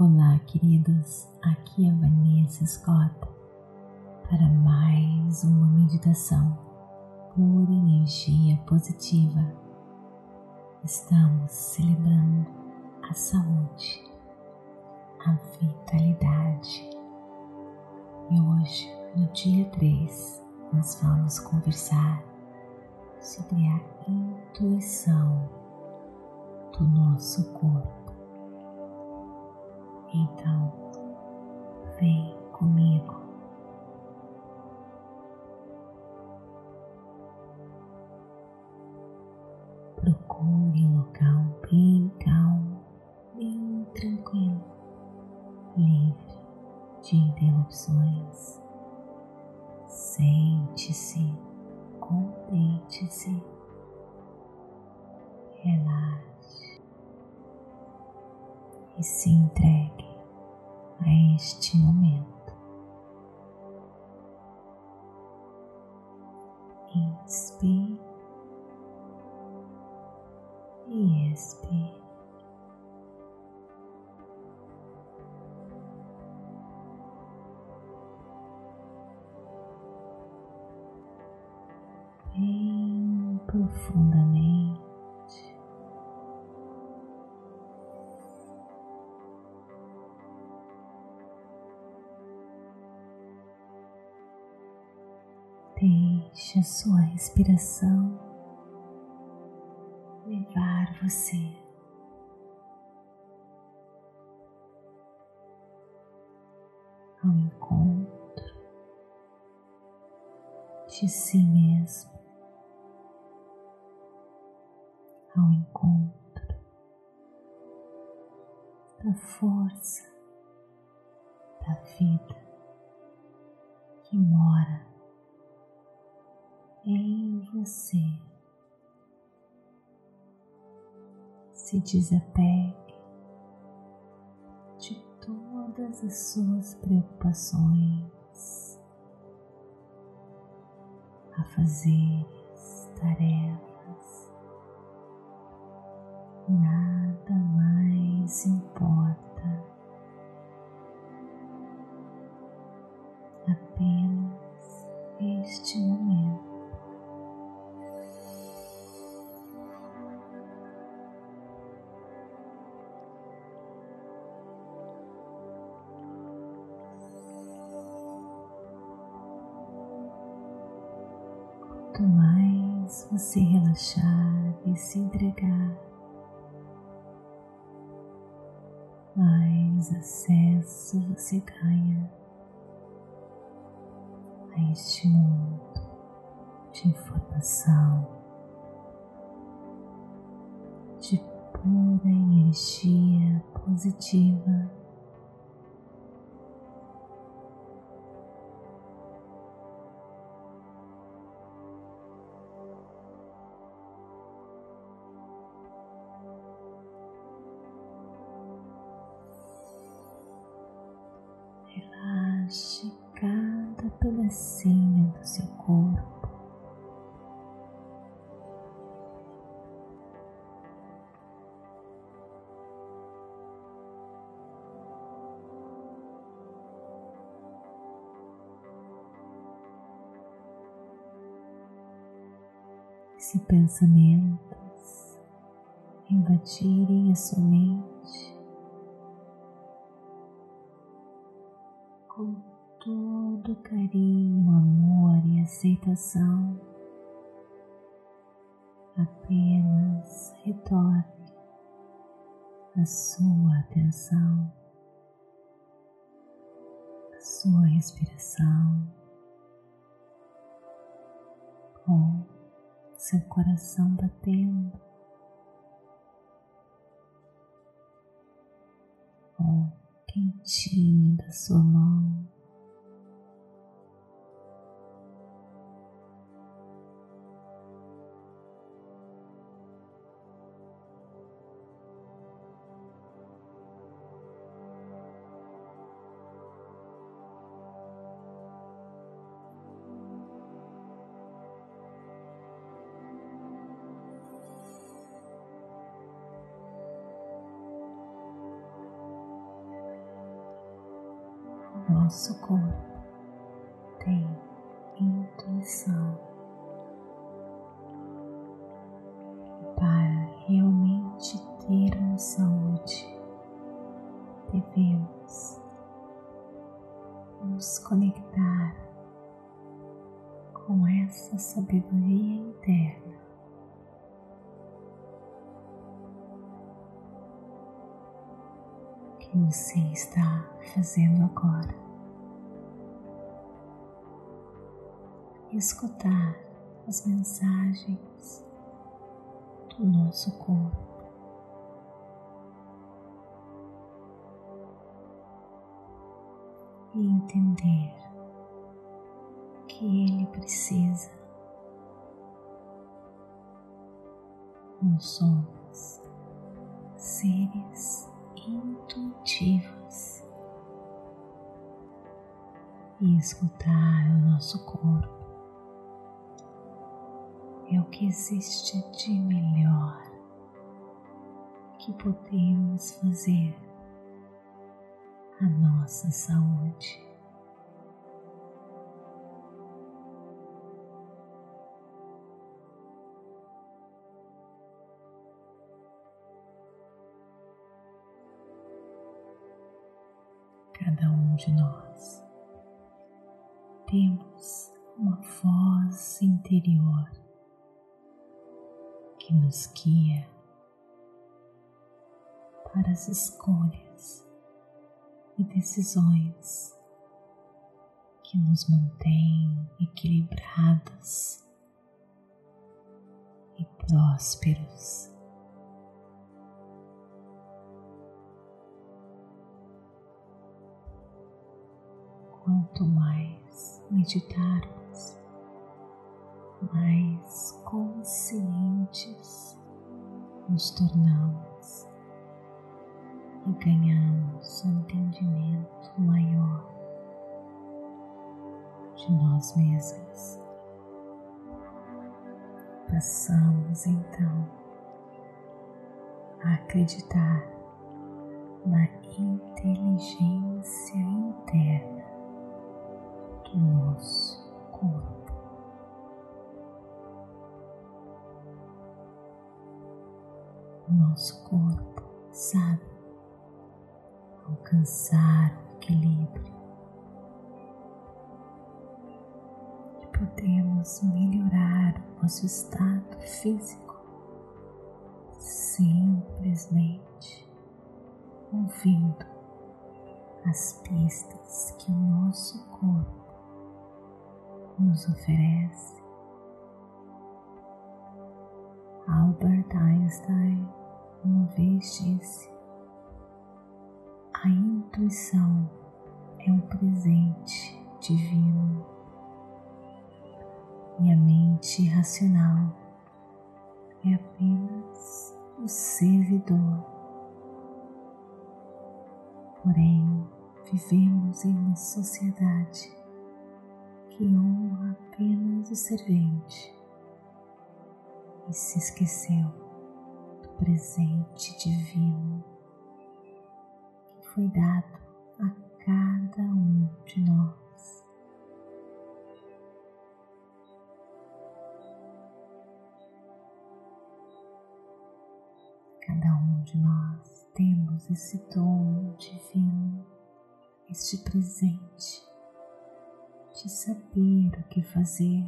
Olá, queridos. Aqui é Vanessa Scott para mais uma meditação por energia positiva. Estamos celebrando a saúde, a vitalidade. E hoje, no dia 3, nós vamos conversar sobre a intuição do nosso corpo. Então, vem comigo. Procure um local bem calmo, bem tranquilo, livre de interrupções. Sente-se ou deite-se. Relaxe e se entregue a este momento. Inspire e expire. Bem profundamente. Deixe a sua respiração levar você ao encontro de si mesmo, ao encontro da força da vida que mora você. Se desapegue de todas as suas preocupações, afazeres, tarefas. Nada mais importa. Você relaxar e se entregar, mais acesso você ganha a este mundo de informação, de pura energia positiva. Pedacinho do seu corpo. Se pensamentos invadirem a sua mente, com todo carinho, aceitação, apenas retorne a sua atenção, a sua respiração, com seu coração batendo. Ou quentinho da sua mão. Nosso corpo tem intuição para realmente termos saúde, devemos nos conectar com essa sabedoria interna. Que você está fazendo agora. Escutar as mensagens do nosso corpo. E entender que ele precisa. Nós somos seres intuitivos e escutar o nosso corpo é o que existe de melhor que podemos fazer a nossa saúde. Cada um de nós temos uma voz interior que nos guia para as escolhas e decisões que nos mantêm equilibrados e prósperos. Quanto mais meditarmos, mais conscientes nos tornamos e ganhamos um entendimento maior de nós mesmos. Passamos então a acreditar na inteligência interna do nosso corpo. Nosso corpo sabe? Alcançar o equilíbrio. E podemos melhorar o nosso estado físico. Simplesmente ouvindo as pistas que o nosso corpo nos oferece. Albert Einstein uma vez disse: a intuição é um presente divino e a mente racional é apenas o servidor. Porém, vivemos em uma sociedade que honra apenas o servente e se esqueceu presente divino que foi dado a cada um de nós. Cada um de nós temos esse dom divino, este presente de saber o que fazer.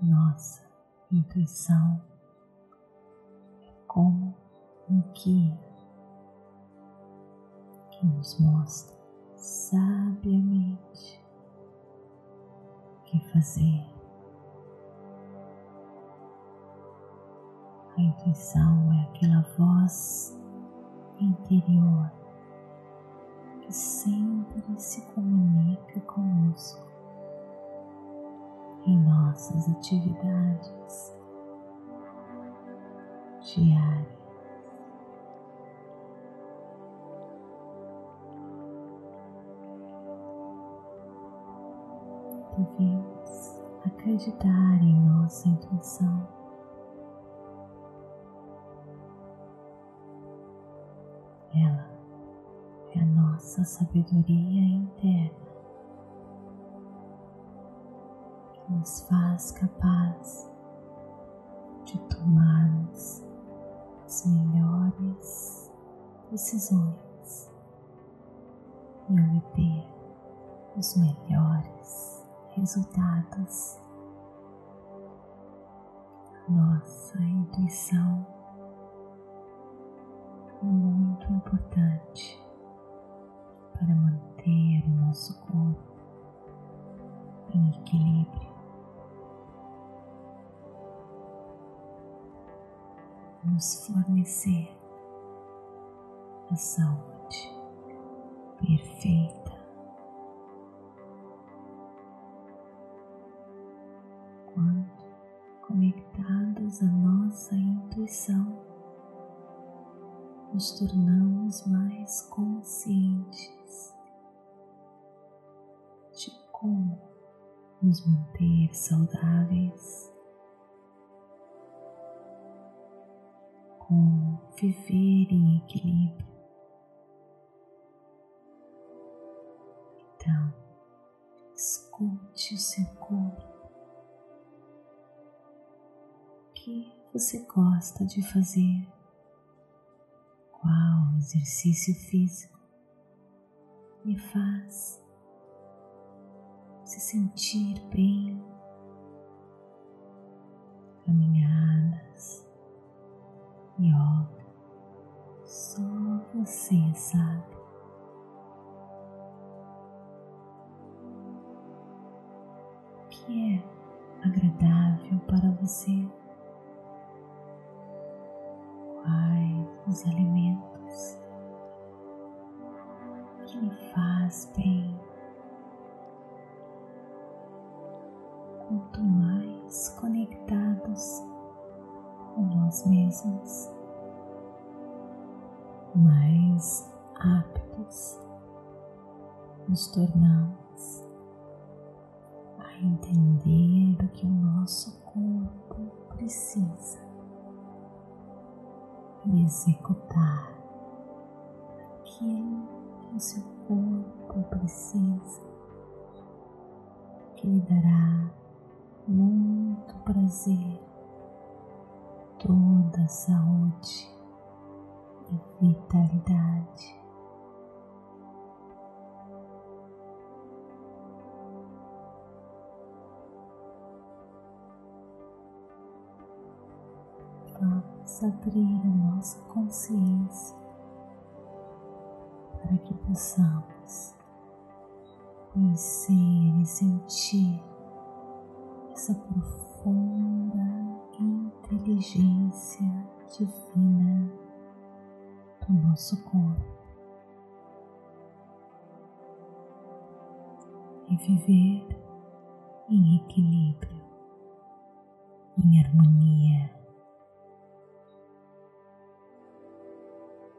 Nossa intuição como um guia que nos mostra sabiamente o que fazer. A intuição é aquela voz interior que sempre se comunica conosco em nossas atividades diárias. Devemos acreditar em nossa intuição. Ela é a nossa sabedoria interna que nos faz capaz de tomarmos as melhores decisões e obter os melhores resultados. Nossa intuição é muito importante para manter o nosso corpo em equilíbrio. Nos fornecer a saúde perfeita. Quando conectados à nossa intuição, nos tornamos mais conscientes de como nos manter saudáveis, viver em equilíbrio. Então, escute o seu corpo. O que você gosta de fazer? qual exercício físico me faz se sentir bem. Caminhadas, você sabe. O que é agradável para você? os alimentos que me faz bem. Quanto mais conectados com nós mesmos, mais aptos nos tornamos a entender o que o nosso corpo precisa e executar aquilo que o seu corpo precisa, que lhe dará muito prazer, toda a saúde vitalidade. vamos abrir a nossa consciência para que possamos conhecer e sentir essa profunda inteligência divina do nosso corpo e viver em equilíbrio, em harmonia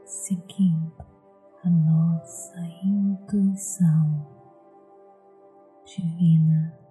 seguindo a nossa intuição divina.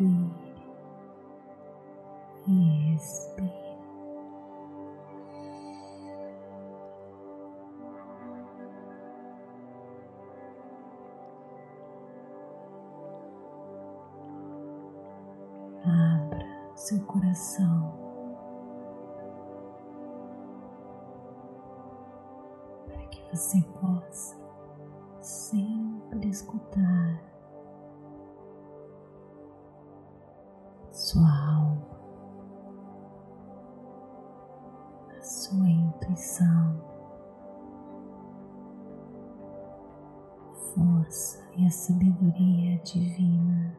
Inspire e expire. Abra seu coração para que você possa sempre escutar sua alma, a sua intuição, força e a sabedoria divina.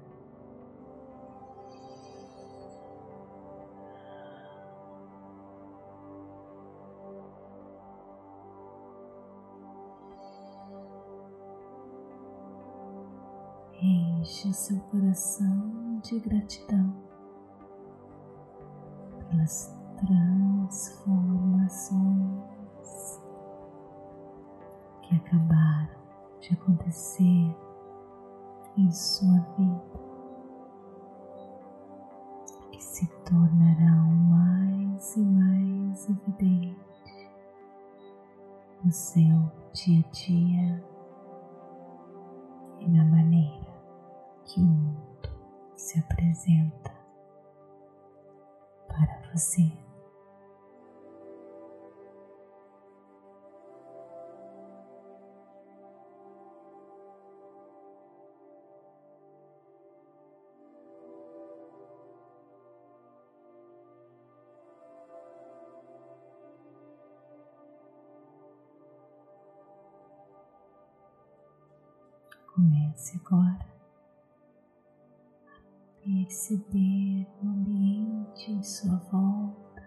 Enche seu coração de gratidão pelas transformações que acabaram de acontecer em sua vida, que se tornarão mais e mais evidentes no seu dia a dia e na maneira que o mundo se apresenta você. Comece agora perceber o ambiente em sua volta,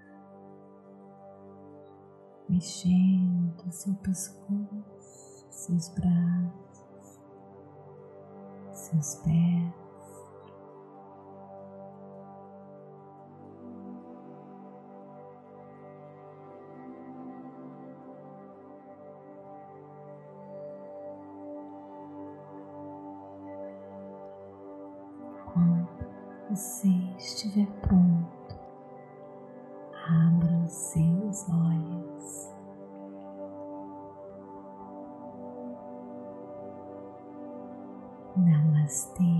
mexendo seu pescoço, seus braços, seus pés. Você estiver pronto, abra os seus olhos. Namastê,